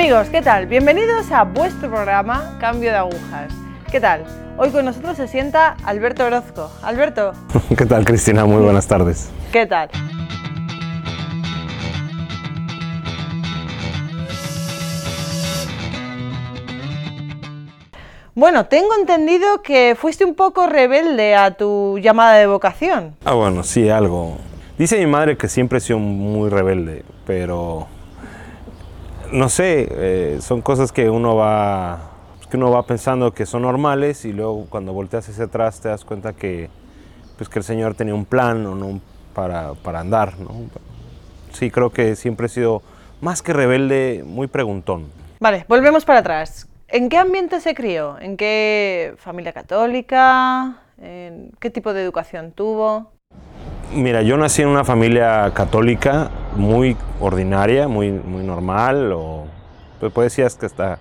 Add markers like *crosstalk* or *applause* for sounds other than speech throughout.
Amigos, ¿qué tal? Bienvenidos a vuestro programa Cambio de Agujas. ¿Qué tal? Hoy con nosotros se sienta Alberto Orozco. Alberto. *laughs* ¿Qué tal, Cristina? Muy buenas tardes. ¿Qué tal? Bueno, tengo entendido que fuiste un poco rebelde a tu llamada de vocación. Ah, bueno, sí, algo. Dice mi madre que siempre he sido muy rebelde, pero no sé, eh, son cosas que uno va que uno va pensando que son normales y luego cuando volteas hacia atrás te das cuenta que pues que el Señor tenía un plan o no para, para andar, ¿no? Sí, creo que siempre he sido más que rebelde, muy preguntón. Vale, volvemos para atrás. ¿En qué ambiente se crió? ¿En qué familia católica? ¿En qué tipo de educación tuvo? Mira, yo nací en una familia católica muy ordinaria, muy, muy normal, o pues decir que está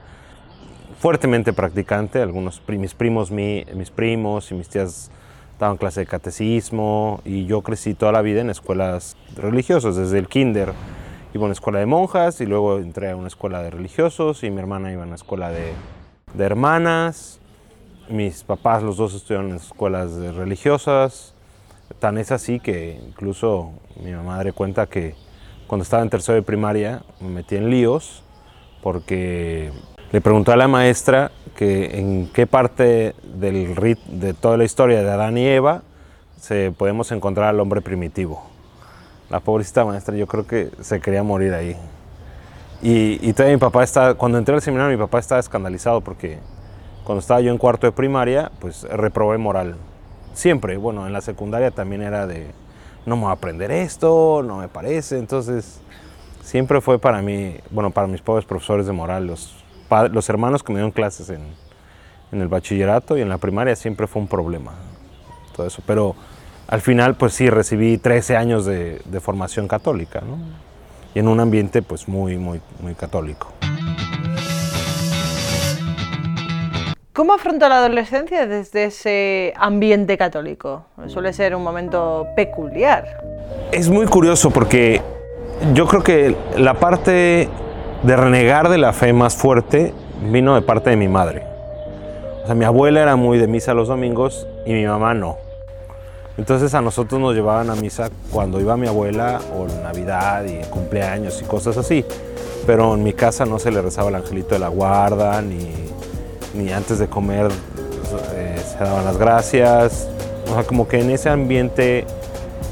fuertemente practicante. Algunos mis primos, mis primos y mis tías daban clase de catecismo y yo crecí toda la vida en escuelas religiosas, desde el kinder iba a una escuela de monjas y luego entré a una escuela de religiosos y mi hermana iba a una escuela de, de hermanas. Mis papás, los dos estudiaron en escuelas religiosas. Tan es así que incluso mi madre cuenta que cuando estaba en tercero de primaria me metí en líos porque le preguntó a la maestra que en qué parte del rit de toda la historia de Adán y Eva se podemos encontrar al hombre primitivo. La pobrecita maestra yo creo que se quería morir ahí. Y, y todavía mi papá está, cuando entré al seminario mi papá estaba escandalizado porque cuando estaba yo en cuarto de primaria, pues reprobé moral. Siempre, bueno, en la secundaria también era de, no me voy a aprender esto, no me parece. Entonces, siempre fue para mí, bueno, para mis pobres profesores de moral, los los hermanos que me dieron clases en, el bachillerato y en la primaria siempre fue un problema. Todo eso. Pero al final, pues sí, recibí 13 años de, formación católica, ¿no? Y en un ambiente, pues muy, muy, muy católico. ¿Cómo afronta la adolescencia desde ese ambiente católico? Suele ser un momento peculiar. Es muy curioso porque yo creo que la parte de renegar de la fe más fuerte vino de parte de mi madre. O sea, mi abuela era muy de misa los domingos y mi mamá no. Entonces a nosotros nos llevaban a misa cuando iba mi abuela o en Navidad y cumpleaños y cosas así. Pero en mi casa no se le rezaba el angelito de la guarda, ni, ni antes de comer eh, se daban las gracias. O sea, como que en ese ambiente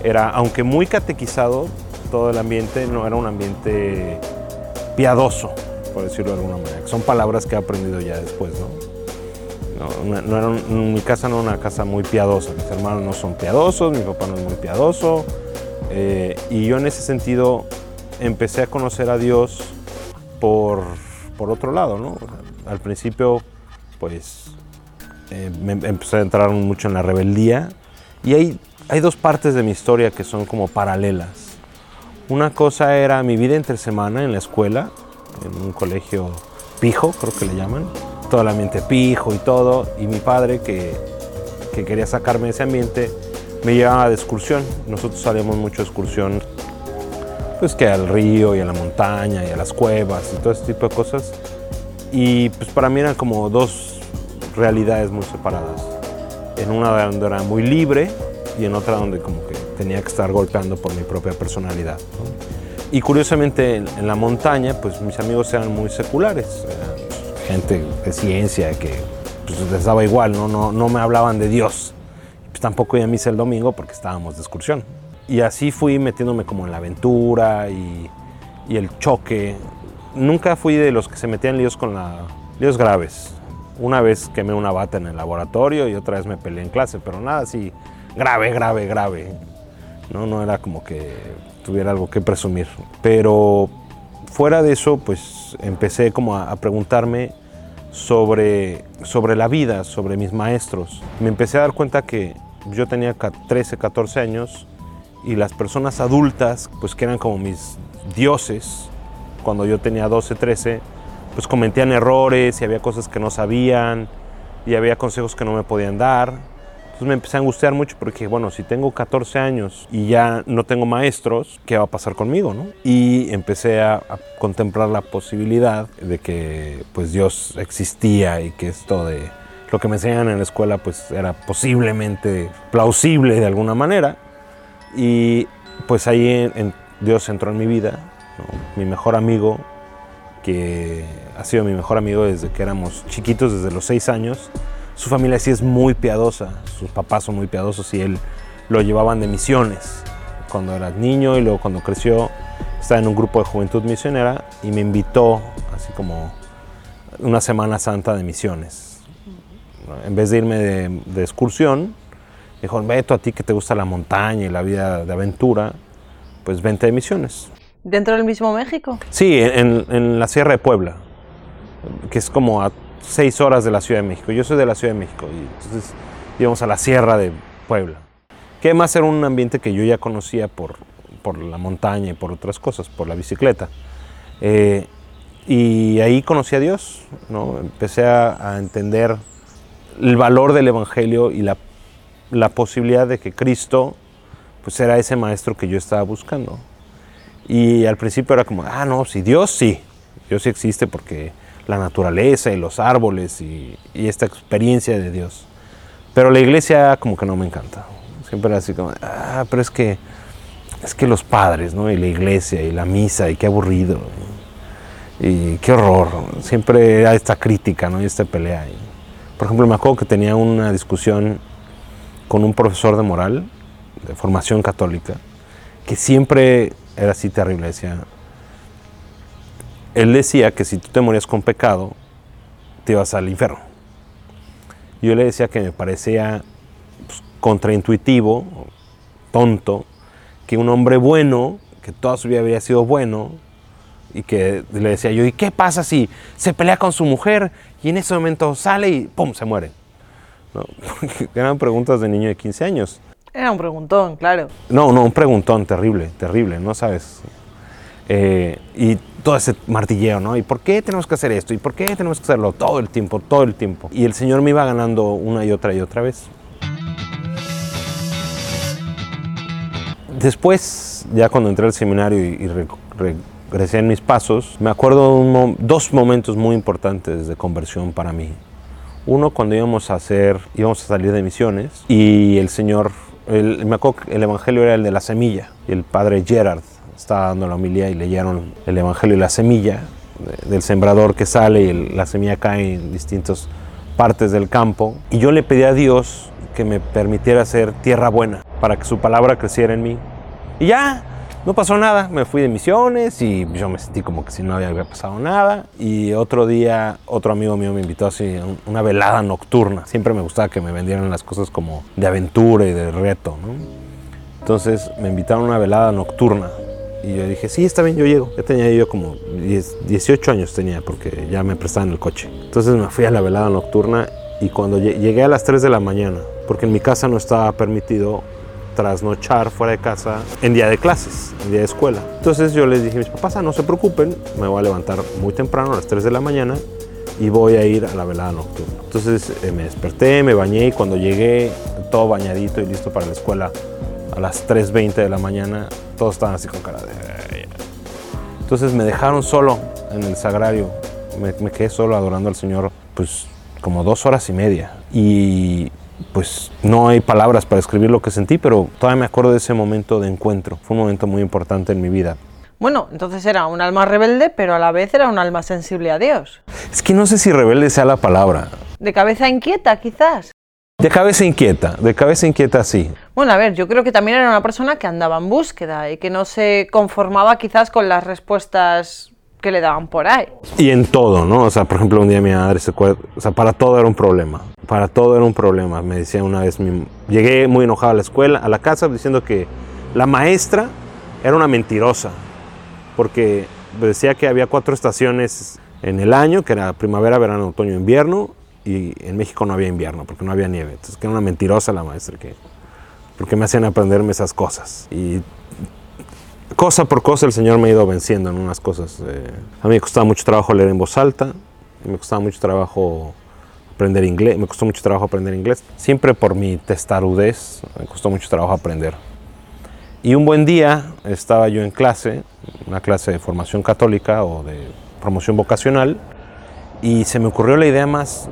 era, aunque muy catequizado, todo el ambiente no era un ambiente piadoso, por decirlo de alguna manera. son palabras que he aprendido ya después, ¿no? no, mi casa no era una casa muy piadosa, mis hermanos no son piadosos, mi papá no es muy piadoso. Eh, y yo en ese sentido empecé a conocer a Dios por, por otro lado, ¿no? al principio, pues, eh, me empecé a entrar mucho en la rebeldía. Y hay, hay dos partes de mi historia que son como paralelas. Una cosa era mi vida entre semana en la escuela, en un colegio pijo, creo que le llaman. Todo el ambiente pijo y todo. Y mi padre, que, que quería sacarme de ese ambiente, me llevaba de excursión. Nosotros salíamos mucho de excursión, pues que al río y a la montaña y a las cuevas y todo ese tipo de cosas. Y pues para mí eran como dos realidades muy separadas. En una donde era muy libre y en otra donde como que tenía que estar golpeando por mi propia personalidad. Y curiosamente en, la montaña, pues mis amigos eran muy seculares, gente de ciencia que pues, les daba igual, ¿no? No, no me hablaban de Dios. Pues tampoco iba a misa el domingo porque estábamos de excursión. Y así fui metiéndome como en la aventura y, y el choque. Nunca fui de los que se metían líos con la... líos graves. Una vez quemé una bata en el laboratorio y otra vez me peleé en clase, pero nada así grave, grave, grave. ¿no? No era como que tuviera algo que presumir. Pero fuera de eso, pues empecé como a, preguntarme sobre, sobre la vida, sobre mis maestros. Me empecé a dar cuenta que yo tenía 13, 14 años y las personas adultas, pues que eran como mis dioses, cuando yo tenía 12, 13, pues cometían errores y había cosas que no sabían y había consejos que no me podían dar. Entonces me empecé a angustiar mucho porque, bueno, si tengo 14 años y ya no tengo maestros, ¿qué va a pasar conmigo, no? Y empecé a, a contemplar la posibilidad de que, pues, Dios existía y que esto de lo que me enseñan en la escuela, pues, era posiblemente plausible de alguna manera. Y, pues, ahí en- en- Dios entró en mi vida, ¿no? mi mejor amigo, que ha sido mi mejor amigo desde que éramos chiquitos, desde los seis años. Su familia sí es muy piadosa, sus papás son muy piadosos y él lo llevaban de misiones cuando era niño y luego cuando creció estaba en un grupo de juventud misionera y me invitó así como una Semana Santa de misiones. En vez de irme de, de excursión, dijo, Beto, a ti que te gusta la montaña y la vida de aventura, pues vente de misiones. ¿Dentro del mismo México? Sí, en, en la Sierra de Puebla, que es como a seis horas de la Ciudad de México. Yo soy de la Ciudad de México y entonces íbamos a la Sierra de Puebla. Que además era un ambiente que yo ya conocía por, por la montaña y por otras cosas, por la bicicleta. Eh, y ahí conocí a Dios, ¿no? empecé a, a entender el valor del Evangelio y la, la posibilidad de que Cristo pues era ese maestro que yo estaba buscando. Y al principio era como, ah, no, si Dios sí, Dios sí existe porque la naturaleza y los árboles y, esta experiencia de Dios. Pero la iglesia como que no me encanta. Siempre así como, ah, pero es que, es que los padres, ¿no? Y la iglesia y la misa y qué aburrido. Y, qué horror. Siempre era esta crítica, ¿no? Y esta pelea. Por ejemplo, me acuerdo que tenía una discusión con un profesor de moral, de formación católica, que siempre era así terrible. Decía, él decía que si tú te morías con pecado, te ibas al infierno. Yo le decía que me parecía pues, contraintuitivo, tonto, que un hombre bueno, que toda su vida había sido bueno, y que le decía yo, ¿y qué pasa si se pelea con su mujer y en ese momento sale y ¡pum! se muere? ¿No? *laughs* Eran preguntas de niño de 15 años. Era un preguntón, claro. No, no, un preguntón terrible, terrible, no sabes. Eh, y todo ese martilleo, ¿no? ¿Y por qué tenemos que hacer esto? ¿Y por qué tenemos que hacerlo? Todo el tiempo, todo el tiempo. Y el Señor me iba ganando una y otra y otra vez. Después, ya cuando entré al seminario y, y re- regresé en mis pasos, me acuerdo dos momentos muy importantes de conversión para mí. Uno cuando íbamos a hacer, íbamos a salir de misiones y el Señor, el, me acuerdo que el Evangelio era el de la semilla el padre Gerard estaba dando la homilía y leyeron el Evangelio y la semilla de- del sembrador que sale y la semilla cae en distintas partes del campo y yo le pedí a Dios que me permitiera hacer tierra buena para que su palabra creciera en mí y ya, no pasó nada. Me fui de misiones y yo me sentí como que si no había pasado nada. Y otro día, otro amigo mío me invitó así a un- una velada nocturna. Siempre me gustaba que me vendieran las cosas como de aventura y de reto, ¿no? Entonces me invitaron a una velada nocturna. Y yo dije, sí, está bien, yo llego. Ya tenía yo como 10, 18 años tenía porque ya me prestaban el coche. Entonces me fui a la velada nocturna y cuando lle- llegué a las 3 de la mañana, porque en mi casa no estaba permitido trasnochar fuera de casa en día de clases, en día de escuela. Entonces yo les dije a mis papás, ah, no se preocupen, me voy a levantar muy temprano, a las 3 de la mañana, y voy a ir a la velada nocturna. Entonces eh, me desperté, me bañé y cuando llegué, todo bañadito y listo para la escuela, a las 3.20 de la mañana, todos estaban así con cara de... Entonces me dejaron solo en el sagrario, me, me quedé solo adorando al Señor, pues como dos horas y media. Y pues no hay palabras para escribir lo que sentí, pero todavía me acuerdo de ese momento de encuentro. Fue un momento muy importante en mi vida. Bueno, entonces era un alma rebelde, pero a la vez era un alma sensible a Dios. Es que no sé si rebelde sea la palabra. De cabeza inquieta, quizás. De cabeza inquieta, de cabeza inquieta sí. Bueno, a ver, yo creo que también era una persona que andaba en búsqueda y que no se conformaba quizás con las respuestas que le daban por ahí. Y en todo, ¿no? O sea, por ejemplo, un día mi madre se acuerda, o sea, para todo era un problema. Para todo era un problema. Me decía una vez, mi- llegué muy enojado a la escuela, a la casa, diciendo que la maestra era una mentirosa. Porque decía que había cuatro estaciones en el año, que era primavera, verano, otoño, invierno, y en México no había invierno, porque no había nieve. Entonces, que era una mentirosa la maestra, que, porque me hacían aprenderme esas cosas. Y cosa por cosa el Señor me ha ido venciendo en unas cosas. eh. a mí me costaba mucho trabajo leer en voz alta, me costaba mucho trabajo aprender inglés, me costó mucho trabajo aprender inglés, siempre por mi testarudez, me costó mucho trabajo aprender. Y un buen día estaba yo en clase, una clase de formación católica o de promoción vocacional, y se me ocurrió la idea más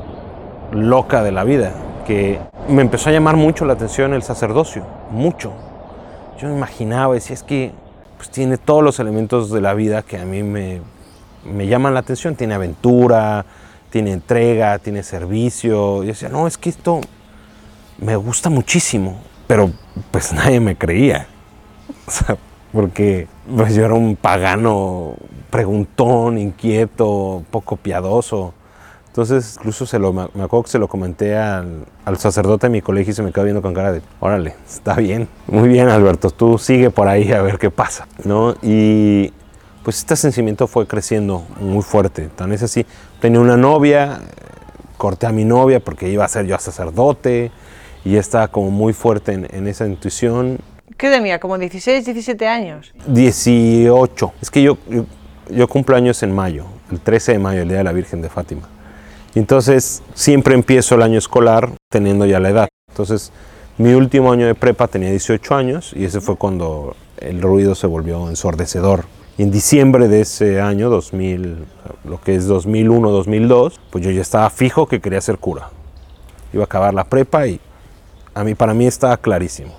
loca de la vida, que me empezó a llamar mucho la atención el sacerdocio, mucho. Yo me imaginaba, decía, es que pues, tiene todos los elementos de la vida que a mí me, me llaman la atención, tiene aventura, tiene entrega, tiene servicio. Yo decía, no, es que esto me gusta muchísimo, pero pues nadie me creía. *laughs* Porque pues, yo era un pagano preguntón, inquieto, poco piadoso. Entonces, incluso se lo, me acuerdo que se lo comenté al, al, sacerdote de mi colegio y se me quedó viendo con cara de, órale, está bien, muy bien Alberto, tú sigue por ahí a ver qué pasa, ¿no? Y pues este sentimiento fue creciendo muy fuerte, tan es así, tenía una novia, corté a mi novia porque iba a ser yo sacerdote y estaba como muy fuerte en, en esa intuición. ¿Qué tenía? ¿Como 16, 17 años? 18. Es que yo, yo, yo cumplo años en mayo, el 13 de mayo, el Día de la Virgen de Fátima. Entonces, siempre empiezo el año escolar teniendo ya la edad. Entonces, mi último año de prepa tenía 18 años y ese fue cuando el ruido se volvió ensordecedor. En diciembre de ese año, 2000, lo que es 2001, 2002, pues yo ya estaba fijo que quería ser cura. Iba a acabar la prepa y a mí, para mí estaba clarísimo.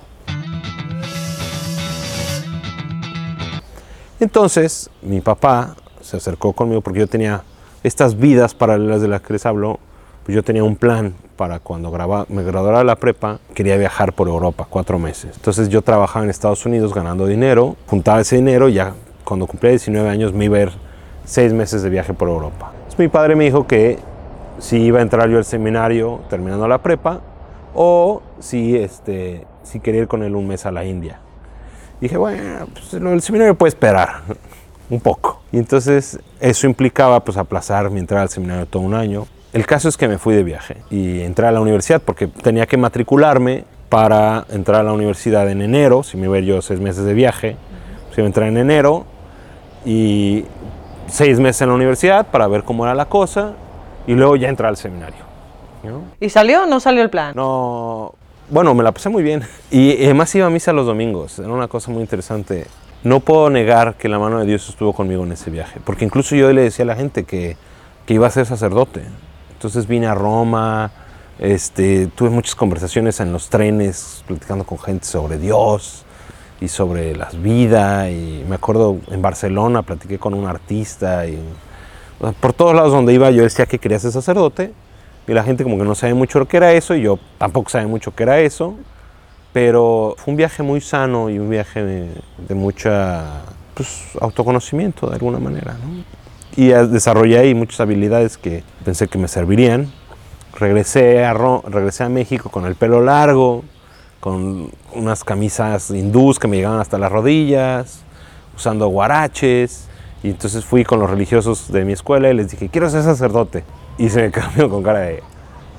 Entonces, mi papá se acercó conmigo porque yo tenía estas vidas paralelas de las que les hablo, pues yo tenía un plan para cuando graba, me graduara de la prepa, quería viajar por Europa cuatro meses. Entonces yo trabajaba en Estados Unidos ganando dinero, juntaba ese dinero, ya cuando cumplía 19 años me iba a ir seis meses de viaje por Europa. Entonces mi padre me dijo que si iba a entrar yo al seminario terminando la prepa o si, este, si quería ir con él un mes a la India. Dije, bueno, pues el seminario puede esperar un poco. Y entonces eso implicaba pues aplazar mi entrada al seminario todo un año. El caso es que me fui de viaje y entré a la universidad porque tenía que matricularme para entrar a la universidad en enero, si me iba a ir yo seis meses de viaje, pues iba a entrar en enero y seis meses en la universidad para ver cómo era la cosa y luego ya entrar al seminario. ¿no? ¿Y salió o no salió el plan? No, bueno, me la pasé muy bien y además iba a misa los domingos, era una cosa muy interesante. No puedo negar que la mano de Dios estuvo conmigo en ese viaje, porque incluso yo le decía a la gente que, que iba a ser sacerdote. Entonces vine a Roma, este, tuve muchas conversaciones en los trenes, platicando con gente sobre Dios y sobre la vida. Y me acuerdo en Barcelona, platiqué con un artista. Y, por todos lados donde iba yo decía que quería ser sacerdote. Y la gente como que no sabe mucho lo que era eso, y yo tampoco sabía mucho qué era eso. Pero fue un viaje muy sano y un viaje de, mucha pues, autoconocimiento de alguna manera. ¿no? Y desarrollé ahí muchas habilidades que pensé que me servirían. Regresé a, Ro regresé a México con el pelo largo, con unas camisas hindús que me llegaban hasta las rodillas, usando guaraches. Y entonces fui con los religiosos de mi escuela y les dije, quiero ser sacerdote. Y se me *laughs* cambió con cara de,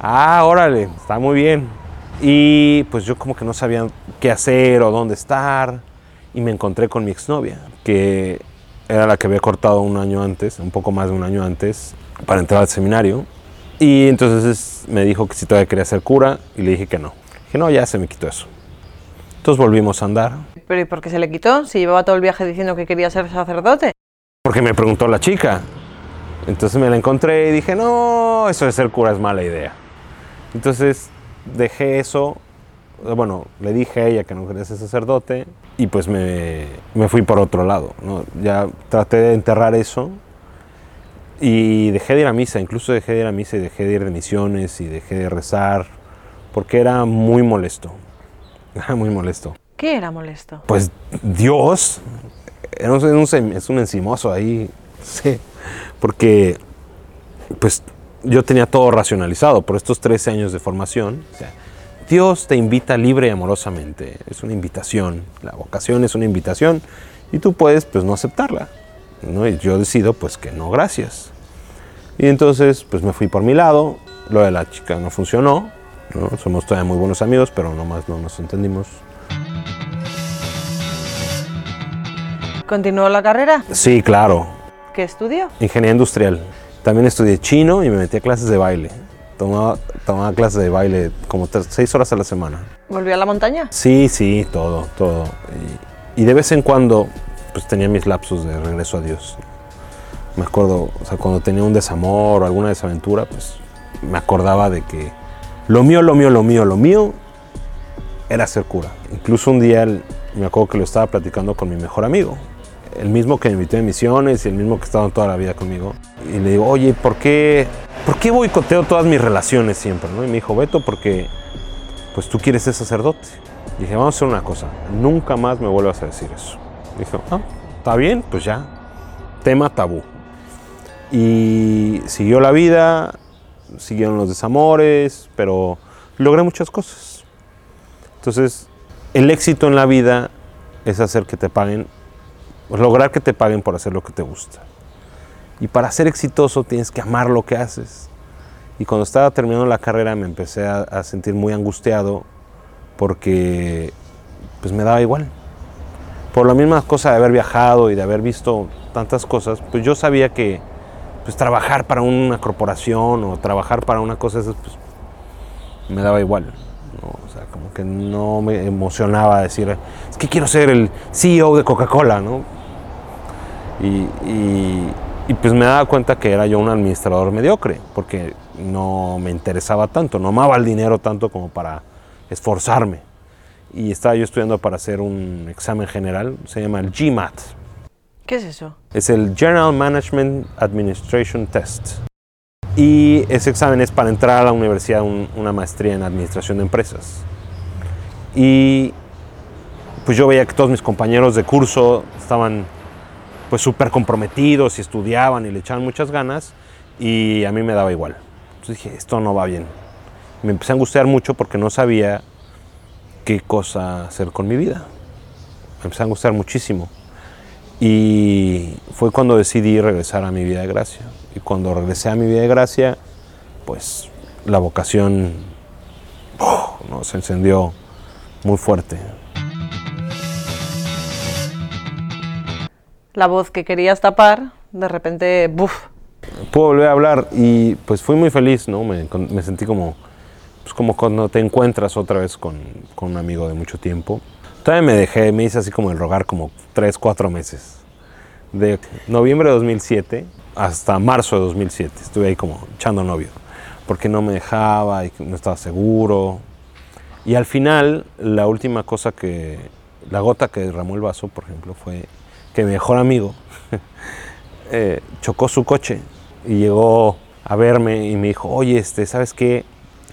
ah, órale, está muy bien. Y pues yo como que no sabía qué hacer o dónde estar. Y me encontré con mi exnovia, que era la que había cortado un año antes, un poco más de un año antes, para entrar al seminario. Y entonces me dijo que si todavía quería ser cura y le dije que no. Dije, no, ya se me quitó eso. Entonces volvimos a andar. ¿Pero y por qué se le quitó? Si llevaba todo el viaje diciendo que quería ser sacerdote. Porque me preguntó la chica. Entonces me la encontré y dije, no, eso de ser cura es mala idea. Entonces dejé eso, bueno, le dije a ella que no quería ser sacerdote y pues me, me fui por otro lado. ¿no? Ya traté de enterrar eso y dejé de ir a misa, incluso dejé de ir a misa y dejé de ir de misiones y dejé de rezar porque era muy molesto. *laughs* Era muy molesto. ¿Qué era molesto? Pues Dios era un, un, es un encimoso ahí, *laughs* sí, porque pues yo tenía todo racionalizado por estos 13 años de formación. O sea, Dios te invita libre y amorosamente, es una invitación, la vocación es una invitación y tú puedes pues no aceptarla. ¿no? Y yo decido pues que no, gracias. Y entonces pues me fui por mi lado, lo de la chica no funcionó, ¿no? somos todavía muy buenos amigos, pero nomás no nos entendimos. ¿Continuó la carrera? Sí, claro. ¿Qué estudió? Ingeniería industrial. También estudié chino y me metí a clases de baile. tomaba, tomaba clases de baile como tres- seis horas a la semana. ¿Volvió a la montaña? Sí, sí, todo, todo. Y, y de vez en cuando, pues tenía mis lapsos de regreso a Dios. Me acuerdo, o sea, cuando tenía un desamor o alguna desaventura, pues me acordaba de que lo mío, lo mío, lo mío, lo mío era ser cura. Incluso un día el- me acuerdo que lo estaba platicando con mi mejor amigo, el mismo que me invitó a misiones y el mismo que estaba toda la vida conmigo. Y le digo, oye, ¿por qué, ¿por qué boicoteo todas mis relaciones siempre? ¿no? Y me dijo, Beto, porque pues tú quieres ser sacerdote. Y dije, vamos a hacer una cosa, nunca más me vuelvas a decir eso. Dijo, ah, está bien, pues ya, tema tabú. Y siguió la vida, siguieron los desamores, pero logré muchas cosas. Entonces, el éxito en la vida es hacer que te paguen, lograr que te paguen por hacer lo que te gusta. Y para ser exitoso tienes que amar lo que haces. Y cuando estaba terminando la carrera me empecé a, a sentir muy angustiado porque pues me daba igual. Por la misma cosa de haber viajado y de haber visto tantas cosas, pues yo sabía que pues trabajar para una corporación o trabajar para una cosa esas, pues me daba igual. ¿no? O sea, como que no me emocionaba decir, es que quiero ser el CEO de Coca-Cola, ¿no? Y, y- y, pues me daba cuenta que era yo un administrador mediocre, porque no me interesaba tanto, no amaba el dinero tanto como para esforzarme. Y estaba yo estudiando para hacer un examen general, se llama el GMAT, ¿Qué es eso? es el General Management Administration Test. Y ese examen es para entrar a la universidad un- una maestría en administración de empresas. Y pues yo veía que todos mis compañeros de curso estaban pues súper comprometidos y estudiaban y le echaban muchas ganas y a mí me daba igual. Entonces dije, esto no va bien. Me empecé a angustiar mucho porque no sabía qué cosa hacer con mi vida. Me empecé a angustiar muchísimo. Y fue cuando decidí regresar a mi vida de gracia. Y cuando regresé a mi vida de gracia, pues la vocación ¡oh! se encendió muy fuerte. La voz que querías tapar, de repente, ¡buf! Puedo volver a hablar y pues fui muy feliz, ¿no? Me, me sentí como, pues como cuando te encuentras otra vez con, con un amigo de mucho tiempo. Todavía me dejé, me hice así como el rogar como 3, 4 meses. De noviembre de 2007 hasta marzo de 2007 estuve ahí como echando novio. Porque no me dejaba y no estaba seguro. Y al final, la última cosa que, la gota que derramó el vaso, por ejemplo, fue mi mejor amigo *laughs* eh, chocó su coche y llegó a verme y me dijo, oye, este, ¿sabes qué?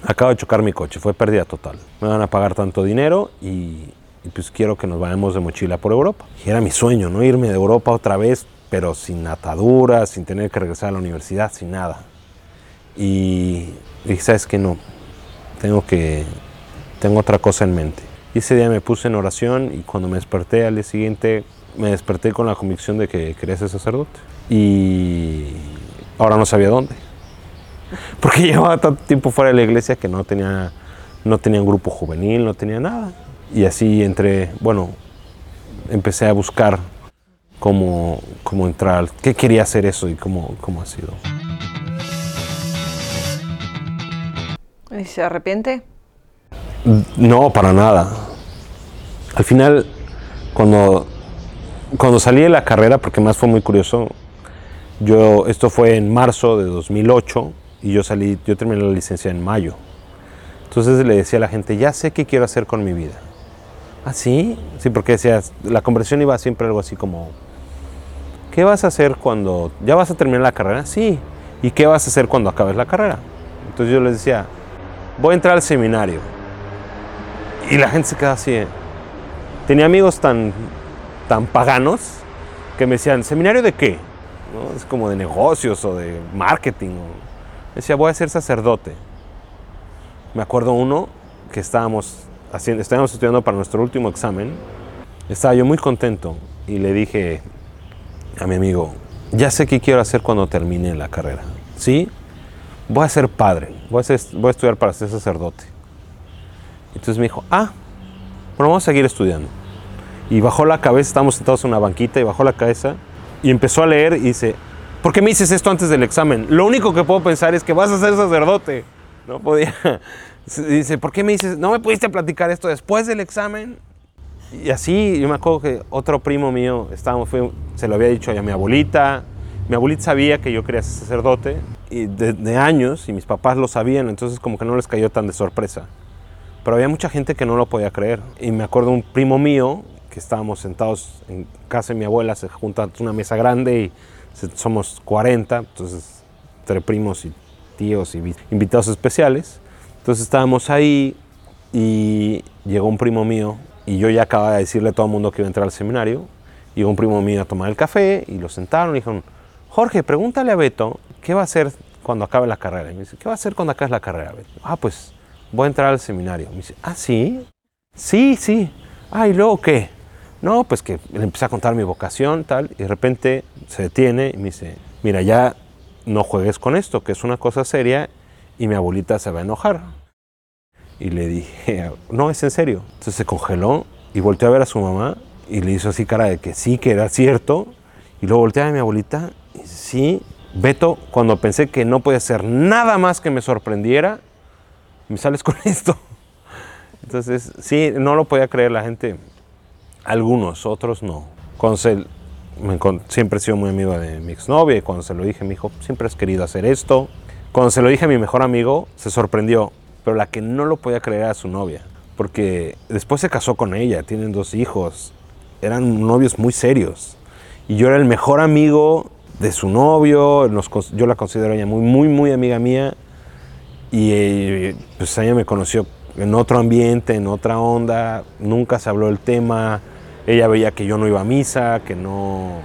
Acabo de chocar mi coche, fue pérdida total. Me van a pagar tanto dinero y, y pues quiero que nos vayamos de mochila por Europa. Y era mi sueño, ¿no? Irme de Europa otra vez, pero sin ataduras, sin tener que regresar a la universidad, sin nada. Y dije, ¿sabes qué? No, tengo que, tengo otra cosa en mente. Y ese día me puse en oración y cuando me desperté al día siguiente, me desperté con la convicción de que quería ser sacerdote. Y ahora no sabía dónde. *laughs* Porque *laughs* llevaba tanto tiempo fuera de la iglesia que no tenía, no tenía un grupo juvenil, no tenía nada. Y así entré, bueno, empecé a buscar cómo, cómo entrar, qué quería hacer eso y cómo, cómo ha sido. ¿Y se arrepiente? No, para nada. Al final, cuando, cuando salí de la carrera, porque más fue muy curioso, yo, esto fue en marzo de 2008 y yo salí, yo terminé la licencia en mayo. Entonces le decía a la gente, ya sé qué quiero hacer con mi vida. ¿Ah, sí? Sí, porque decías, la conversación iba siempre algo así como, ¿qué vas a hacer cuando, ya vas a terminar la carrera? Sí. ¿Y qué vas a hacer cuando acabes la carrera? Entonces yo les decía, voy a entrar al seminario. Y la gente se queda así. ¿eh? Tenía amigos tan, tan paganos que me decían, ¿seminario de qué? ¿No? Es como de negocios o de marketing. Decía, voy a ser sacerdote. Me acuerdo uno que estábamos, haciendo, estábamos estudiando para nuestro último examen. Estaba yo muy contento y le dije a mi amigo, ya sé qué quiero hacer cuando termine la carrera. ¿Sí? Voy a ser padre, voy a, ser- voy a estudiar para ser sacerdote. Entonces me dijo, ah, bueno, vamos a seguir estudiando. Y bajó la cabeza, estábamos sentados en una banquita y bajó la cabeza y empezó a leer y dice, ¿por qué me dices esto antes del examen? Lo único que puedo pensar es que vas a ser sacerdote. No podía. *laughs* Dice, ¿por qué me dices, no me pudiste platicar esto después del examen? Y así, yo me acuerdo que otro primo mío, estábamos, fue, se lo había dicho a mi abuelita. Mi abuelita sabía que yo quería ser sacerdote y de, de años, y mis papás lo sabían, entonces como que no les cayó tan de sorpresa. Pero había mucha gente que no lo podía creer. Y me acuerdo un primo mío, que estábamos sentados en casa de mi abuela, se junta una mesa grande y somos 40, entonces entre primos y tíos y invitados especiales. Entonces estábamos ahí y llegó un primo mío y yo ya acababa de decirle a todo el mundo que iba a entrar al seminario. Llegó un primo mío a tomar el café y lo sentaron y dijeron, Jorge, pregúntale a Beto qué va a hacer cuando acabe la carrera. Y me dice, ¿qué va a hacer cuando acabe la carrera, Beto? Ah, pues voy a entrar al seminario. Me dice, ah, sí, sí, sí. Ah, ¿y luego qué? No, pues que le empecé a contar mi vocación, tal, y de repente se detiene y me dice, mira, ya no juegues con esto, que es una cosa seria y mi abuelita se va a enojar. Y le dije, no, es en serio. Entonces se congeló y volteó a ver a su mamá y le hizo así cara de que sí, que era cierto. Y luego volteó a mi abuelita y sí, Beto, cuando pensé que no podía hacer nada más que me sorprendiera, me sales con *laughs* esto. Entonces, sí, no lo podía creer la gente. Algunos, otros no. Cuando se, siempre he sido muy amigo de mi exnovia y cuando se lo dije me dijo, siempre has querido hacer esto. Cuando se lo dije a mi mejor amigo, se sorprendió, pero la que no lo podía creer era su novia, porque después se casó con ella, tienen dos hijos, eran novios muy serios. Y yo era el mejor amigo de su novio, yo la considero ella muy, muy, muy amiga mía. Y pues ella me conoció en otro ambiente, en otra onda, nunca se habló del tema, ella veía que yo no iba a misa, que no,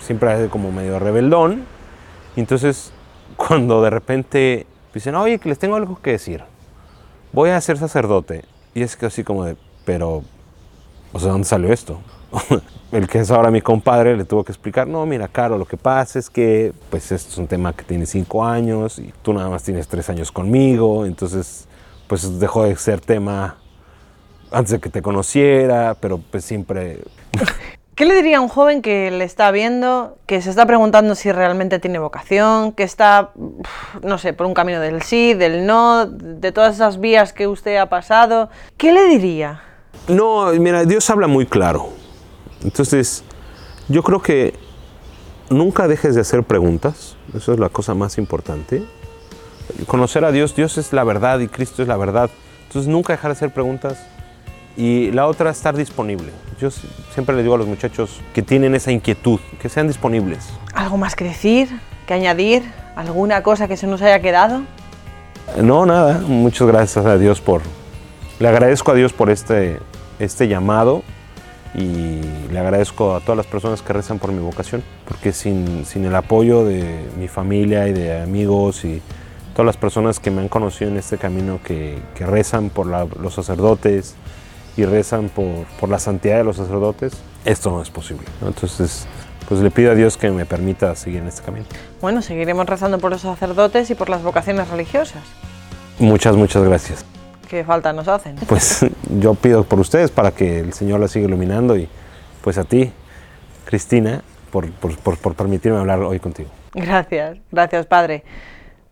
siempre era como medio rebeldón. Y entonces *laughs* cuando de repente dicen, oye, que les tengo algo que decir, voy a ser sacerdote. Y es que así como de, pero, o sea, ¿dónde salió esto? *laughs* el que es ahora mi compadre le tuvo que explicar, no, mira, Caro, lo que pasa es que, pues, esto es un tema que tiene cinco años y tú nada más tienes tres años conmigo, entonces, pues, dejó de ser tema antes de que te conociera, pero pues siempre... ¿Qué le diría a un joven que le está viendo, que se está preguntando si realmente tiene vocación, que está, no sé, por un camino del sí, del no, de todas esas vías que usted ha pasado? ¿Qué le diría? No, mira, Dios habla muy claro. Entonces, yo creo que nunca dejes de hacer preguntas. Eso es la cosa más importante. Conocer a Dios, Dios es la verdad y Cristo es la verdad. Entonces, nunca dejar de hacer preguntas y la otra, estar disponible. Yo siempre le digo a los muchachos que tienen esa inquietud, que sean disponibles. ¿Algo más que decir? ¿Que añadir? ¿Alguna cosa que se nos haya quedado? No, nada. Muchas gracias a Dios por... Le agradezco a Dios por este, este llamado y le agradezco a todas las personas que rezan por mi vocación, porque sin, sin el apoyo de mi familia y de amigos y todas las personas que me han conocido en este camino que, que rezan por los sacerdotes, y rezan por, por, la santidad de los sacerdotes, esto no es posible. Entonces, pues le pido a Dios que me permita seguir en este camino. Bueno, seguiremos rezando por los sacerdotes y por las vocaciones religiosas. Muchas, muchas gracias. ¿Qué falta nos hacen? *laughs* Pues yo pido por ustedes para que el Señor la siga iluminando y pues a ti, Cristina, por, por, por, por permitirme hablar hoy contigo. Gracias, gracias Padre.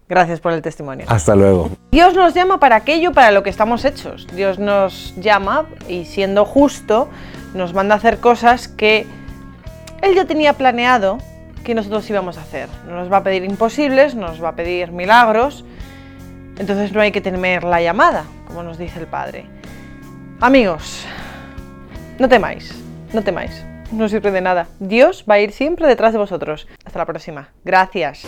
Gracias por el testimonio. Hasta luego. Dios nos llama para aquello para lo que estamos hechos. Dios nos llama y siendo justo nos manda a hacer cosas que Él ya tenía planeado que nosotros íbamos a hacer. No nos va a pedir imposibles, nos va a pedir milagros. Entonces no hay que temer la llamada, como nos dice el Padre. Amigos, no temáis, no temáis, no sirve de nada. Dios va a ir siempre detrás de vosotros. Hasta la próxima. Gracias.